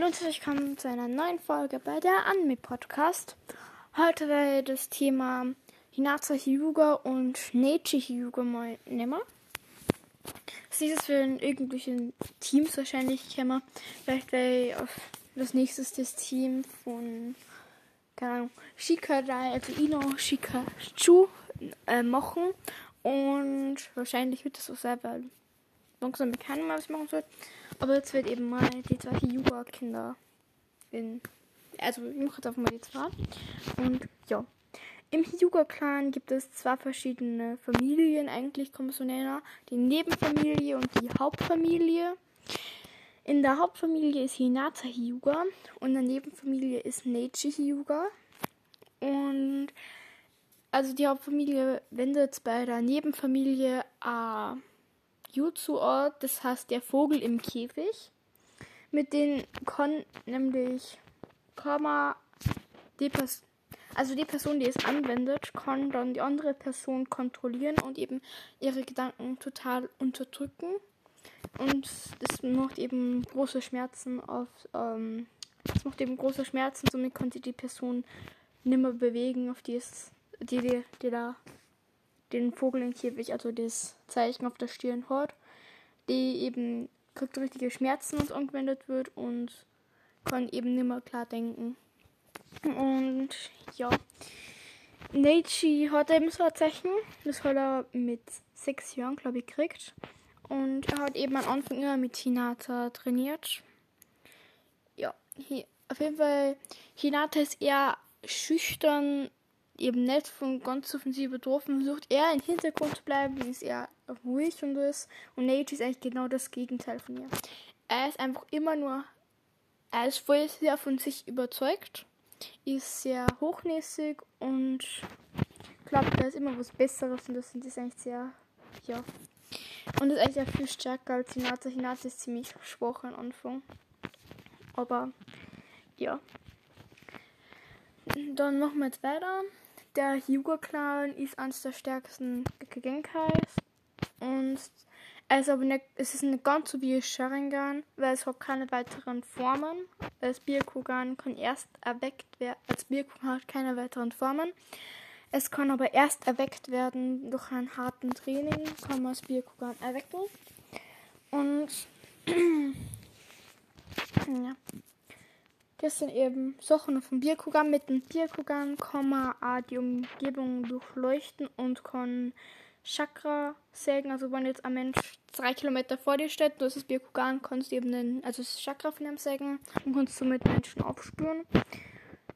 Hallo und willkommen zu einer neuen Folge bei der Anime Podcast. Heute werde das Thema Hinata Hyuga und Nechi Hyuga mal nehmen. Das nächste für irgendwelche Teams wahrscheinlich kommen. Vielleicht werde ich auf das nächste das Team von keine Ahnung, Shikarai, also Ino Shikachu äh, machen. Und wahrscheinlich wird das sein, weil langsam bekannt, was ich machen soll. Aber jetzt wird eben mal die zwei Hyuga-Kinder in. Also, ich mache jetzt einfach mal die zwei. Und ja. Im Hyuga-Clan gibt es zwei verschiedene Familien, eigentlich kann man so nennen. Die Nebenfamilie und die Hauptfamilie. In der Hauptfamilie ist Hinata Hyuga und in der Nebenfamilie ist Nechi Hyuga. Und also die Hauptfamilie wendet bei der Nebenfamilie äh, Jutsu-Ort, das heißt der Vogel im Käfig. Mit den kann nämlich Komma die Person, also die Person, die es anwendet, kann dann die andere Person kontrollieren und eben ihre Gedanken total unterdrücken. Und das macht eben große Schmerzen auf, ähm, das macht eben große Schmerzen, somit konnte die Person nimmer bewegen, auf die es, die, die, die da den Vogel im Käfig, also das Zeichen auf der Stirn hat, die eben kriegt richtige Schmerzen, und angewendet wird und kann eben nicht mehr klar denken. Und ja, Neichi hat eben so ein Zeichen, das hat er mit sechs Jahren, glaube ich, gekriegt. Und er hat eben am Anfang immer mit Hinata trainiert. Ja, hier, auf jeden Fall, Hinata ist eher schüchtern eben nicht von ganz offensiv betroffen, versucht er im Hintergrund zu bleiben, ist er ruhig und das. Und Nate ist eigentlich genau das Gegenteil von ihr. Er ist einfach immer nur, er ist voll sehr von sich überzeugt, ist sehr hochnäsig und glaubt, da ist immer was Besseres und das ist eigentlich sehr, ja. Und ist eigentlich sehr viel stärker als Hinata. Hinata ist ziemlich schwach am Anfang. Aber, ja. Dann machen wir jetzt weiter. Der Hyuga-Clan ist eines der stärksten Genkais. Und es ist aber nicht, es ist nicht ganz so wie Sharingan, weil es hat keine weiteren Formen. Das Byakugan kann erst erweckt werden. Als Byakugan hat keine weiteren Formen. Es kann aber erst erweckt werden durch einen harten Training, kann man das Byakugan erwecken. Und ja. Das sind eben Sachen vom Bierkugan. Mit dem Bierkugan kann man auch die Umgebung durchleuchten und kann Chakra sägen. Also wenn jetzt ein Mensch drei Kilometer vor dir steht, du hast das Bierkugan, kannst du eben den, also das Chakra von ihm sägen und kannst somit Menschen aufspüren.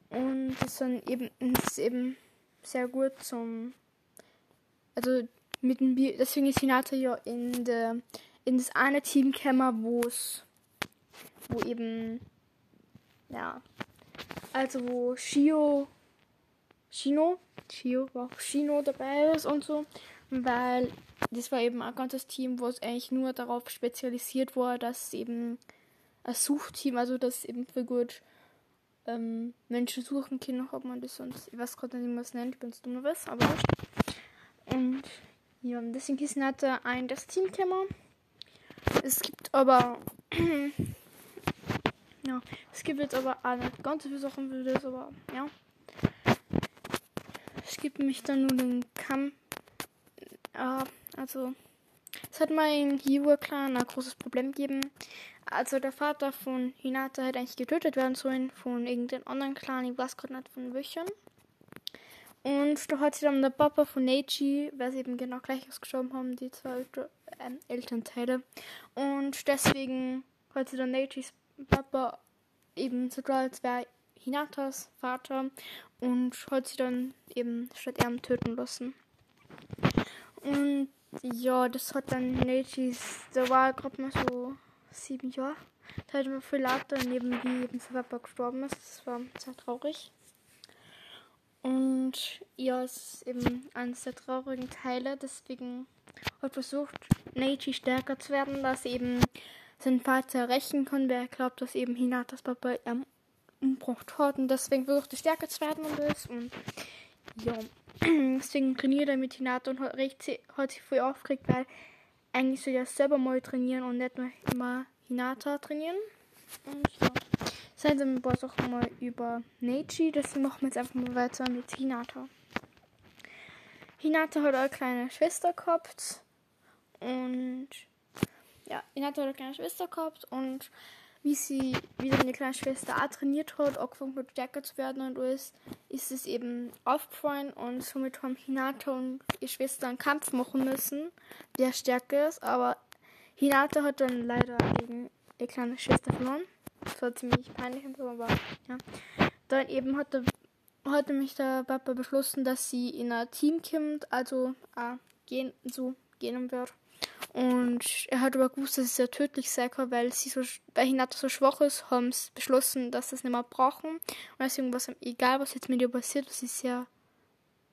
Und das, sind eben, das ist eben sehr gut zum, also mit dem Bier, deswegen ist Hinata ja in der, in das eine Team gekommen, wo es, wo eben ja. Also wo Shio, Shino, Shio, war Shino dabei ist und so, weil das war eben ein ganzes Team, wo es eigentlich nur darauf spezialisiert war, dass eben ein Suchteam, also das eben für gut ähm, Menschen suchen können, ob man das sonst, ich weiß gerade nicht, wie man es nennt, ich bin dumm was, aber und ja, deswegen ist nicht ein das Team gekommen. Es gibt aber Ja, es gibt jetzt aber auch nicht ganz so viele Sachen für das, aber ja. Es gibt mich dann nur den Kamm. Äh, also, es hat mal in Hyuga-Clan ein großes Problem gegeben. Also, der Vater von Hinata hätte eigentlich getötet werden sollen von irgendeinem anderen Clan, ich weiß gerade nicht von welchen. Und da hat sich dann der Papa von Neichi, weil sie eben genau gleich ausgestorben haben, die zwei äh, Elternteile. Und deswegen hat sie dann Neichis Papa eben klar, als wäre Hinatas Vater und hat sie dann eben statt ihm töten lassen. Und ja, das hat dann Nechis, da war er gerade mal so sieben Jahre. Da hat er viel lauter neben wie eben sein Papa gestorben ist. Das war sehr traurig. Und ja, es ist eben eines der traurigen Teile. Deswegen hat versucht, Neichi stärker zu werden, dass eben seinen Vater rächen kann, wer glaubt, dass eben Hinatas Papa ähm, umgebracht hat und deswegen versucht er stärker zu werden und das und ja, deswegen trainiert er mit Hinata und hat, hat sich voll aufgeregt, weil eigentlich soll er selber mal trainieren und nicht nur immer Hinata trainieren und ja. Seitdem war es auch mal über Neji, deswegen machen wir jetzt einfach mal weiter mit Hinata. Hinata hat eine kleine Schwester gehabt und ja, Hinata hat eine kleine Schwester gehabt und wie sie wieder eine kleine Schwester auch trainiert hat, angefangen hat stärker zu werden und alles, ist es eben aufgefallen und somit haben Hinata und ihre Schwester einen Kampf machen müssen, der stärker ist, aber Hinata hat dann leider gegen ihre kleine Schwester verloren. Das war ziemlich peinlich und so, aber ja. Dann eben hat, der, hat nämlich der Papa beschlossen, dass sie in ein Team kommt, also äh, gehen, so gehen wird. Und er hat aber gewusst, dass es sehr tödlich kann, weil sie so, weil Hinata so schwach ist, haben sie beschlossen, dass sie es nicht mehr brauchen. Und deswegen war es egal, was jetzt mit ihr passiert, das ist ja,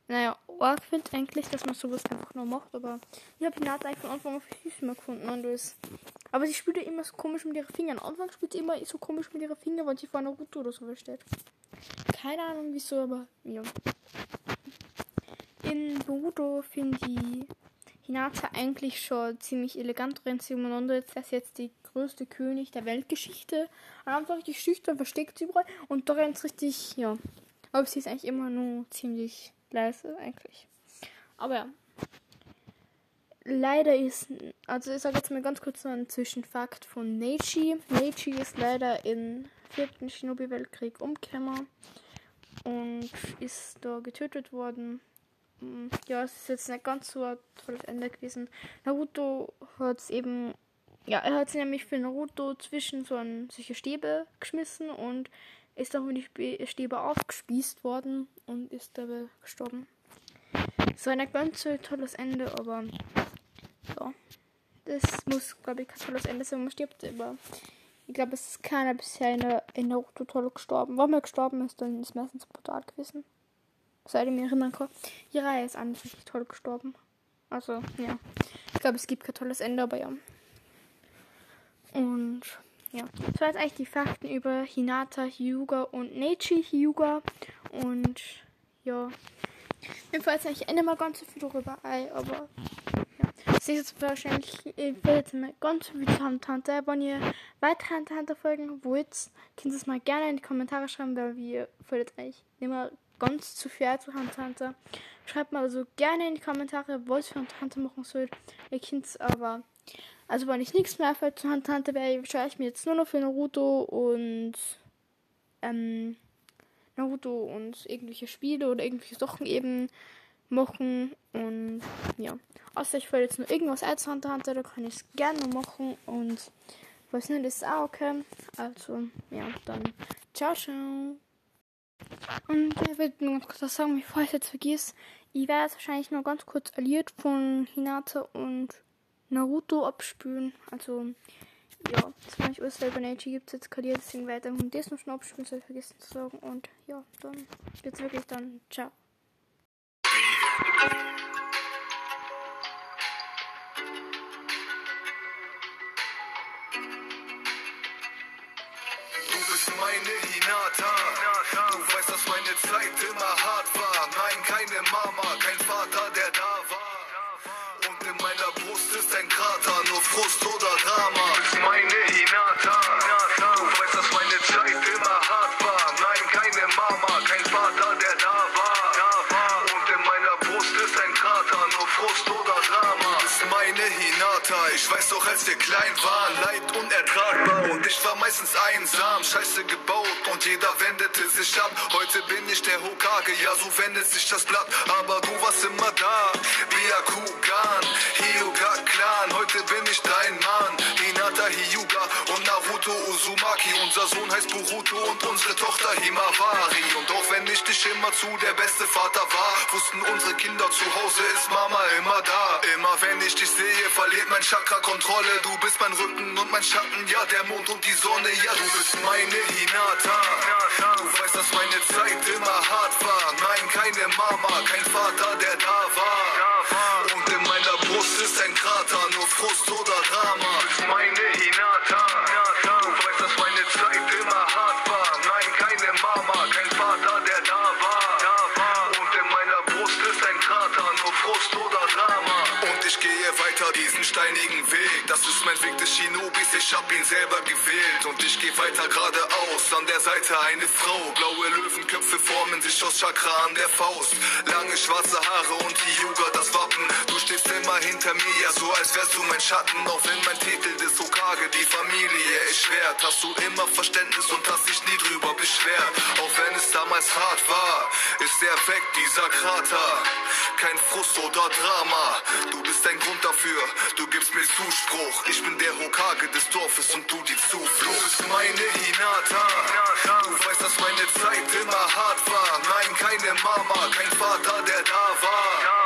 naja, arg finde eigentlich, dass man sowas einfach nur macht, aber ich habe Hinata eigentlich von Anfang an süß mehr gefunden und das. Aber sie spielt ja immer so komisch mit ihren Fingern. Am Anfang spielt sie immer so komisch mit ihren Fingern, wenn sie vor einer Route oder so steht. Keine Ahnung wieso, aber ja. In Boruto finde ich Hinata eigentlich schon ziemlich elegant rennt sie umeinander. Jetzt ist jetzt die größte König der Weltgeschichte. Und einfach richtig schüchtern, versteckt sie überall. Und da rennt richtig, ja. Aber sie ist eigentlich immer nur ziemlich leise, eigentlich. Aber ja. Leider ist, also ich sage jetzt mal ganz kurz noch einen Zwischenfakt von Neji. Neji ist leider im vierten Shinobi-Weltkrieg umgekommen und ist da getötet worden. Hm, ja, es ist jetzt nicht ganz so ein tolles Ende gewesen. Naruto hat es eben, ja, er hat nämlich für Naruto zwischen so ein, solche Stäbe geschmissen und ist dann mit die Stäbe aufgespießt worden und ist dabei gestorben. So ein ganz so tolles Ende, aber ja, das muss, glaube ich, kein tolles Ende sein, wenn man stirbt, aber ich glaube, es ist keiner bisher in, der, in Naruto toll gestorben. Wenn man gestorben ist, dann ist es meistens brutal gewesen. Seit ich mich erinnern kann. Jiraiya ist eigentlich richtig toll gestorben. Also, ja. Ich glaube, es gibt kein tolles Ende, aber ja. Und ja, das waren jetzt eigentlich die Fakten über Hinata, Hyuga und Nechi Hyuga. Und ja, mir fällt eigentlich Ende mal ganz so viel darüber ein, aber ja. Ist jetzt wahrscheinlich, ich will jetzt mal ganz so viel zu Tante. Wenn ihr weitere Tante folgen wollt, könnt ihr es mal gerne in die Kommentare schreiben, weil wir jetzt eigentlich immer ganz zu viel zu Tante. Schreibt mal also gerne in die Kommentare, was für eine Tante machen soll. Ihr es aber also wenn ich nichts mehr für zur Tante wäre, schaue ich mir jetzt nur noch für Naruto und ähm, Naruto und irgendwelche Spiele oder irgendwelche Sachen eben machen. Und ja. Außer ich will jetzt nur irgendwas als Hunter Hunter, da kann ich es gerne machen. Und was nicht, ist auch okay. Also, ja, dann ciao, ciao. Und ich würde nur ganz kurz sagen, bevor ich jetzt vergiss, ich werde jetzt wahrscheinlich nur ganz kurz alliert von Hinata und Naruto abspülen. Also, ja, das mache ich alles, weil bei Neji gibt es jetzt kaliert, deswegen weiter und das noch schnell abspülen, soll ich vergessen zu sagen. Und ja, dann geht's wirklich dann. Ciao. Du bist meine Hinata. Zeit immer hart war. Nein, keine Mama, kein Vater, der da war. Und in meiner Brust ist ein Krater, nur Frust oder Drama. Du bist meine Hinata. Du weißt, dass meine Zeit immer hart war. Nein, keine Mama, kein Vater, der da war. Und in meiner Brust ist ein Krater, nur Frust oder Drama. Du bist meine Hinata. Ich weiß doch, als wir klein waren, Leid unertragbar. Und ich war meistens einsam, scheiße gebaut und jeder wendete sich ab. Heute bin ich der Hokage, ja, so wendet sich das Blatt. Aber du warst immer da, Byakugan, Hyuga Clan. Heute bin ich dein Mann, Hinata Hyuga Uzumaki. Unser Sohn heißt Boruto und unsere Tochter Himawari. Und auch wenn ich dich immer zu der beste Vater war, wussten unsere Kinder zu Hause ist Mama immer da. Immer wenn ich dich sehe, verliert mein Chakra Kontrolle. Du bist mein Rücken und mein Schatten, ja, der Mond und die Sonne, ja, du bist meine Hinata. Du weißt, dass meine Zeit immer hart war. Nein, Weg. Das ist mein Weg des Shinobis, ich hab ihn selber gewählt. Und ich geh weiter geradeaus. An der Seite eine Frau. Blaue Löwenköpfe formen sich aus Chakra an der Faust. Lange schwarze Haare und die Yuga, das Wappen. Du stehst immer hinter mir, ja so als wärst du mein Schatten. Auch wenn mein Titel des Okage die Familie erschwert. Hast du immer Verständnis und hast dich nie drüber beschwert. Auch wenn es damals hart war, ist er weg, dieser Krater. Kein Frust oder Drama. Du bist ein Grund dafür, du gibst mir Zuspruch. Ich bin der Hokage des Dorfes und du die Zuflucht. Du bist meine Hinata. Du weißt, dass meine Zeit immer hart war. Nein, keine Mama, kein Vater, der da war.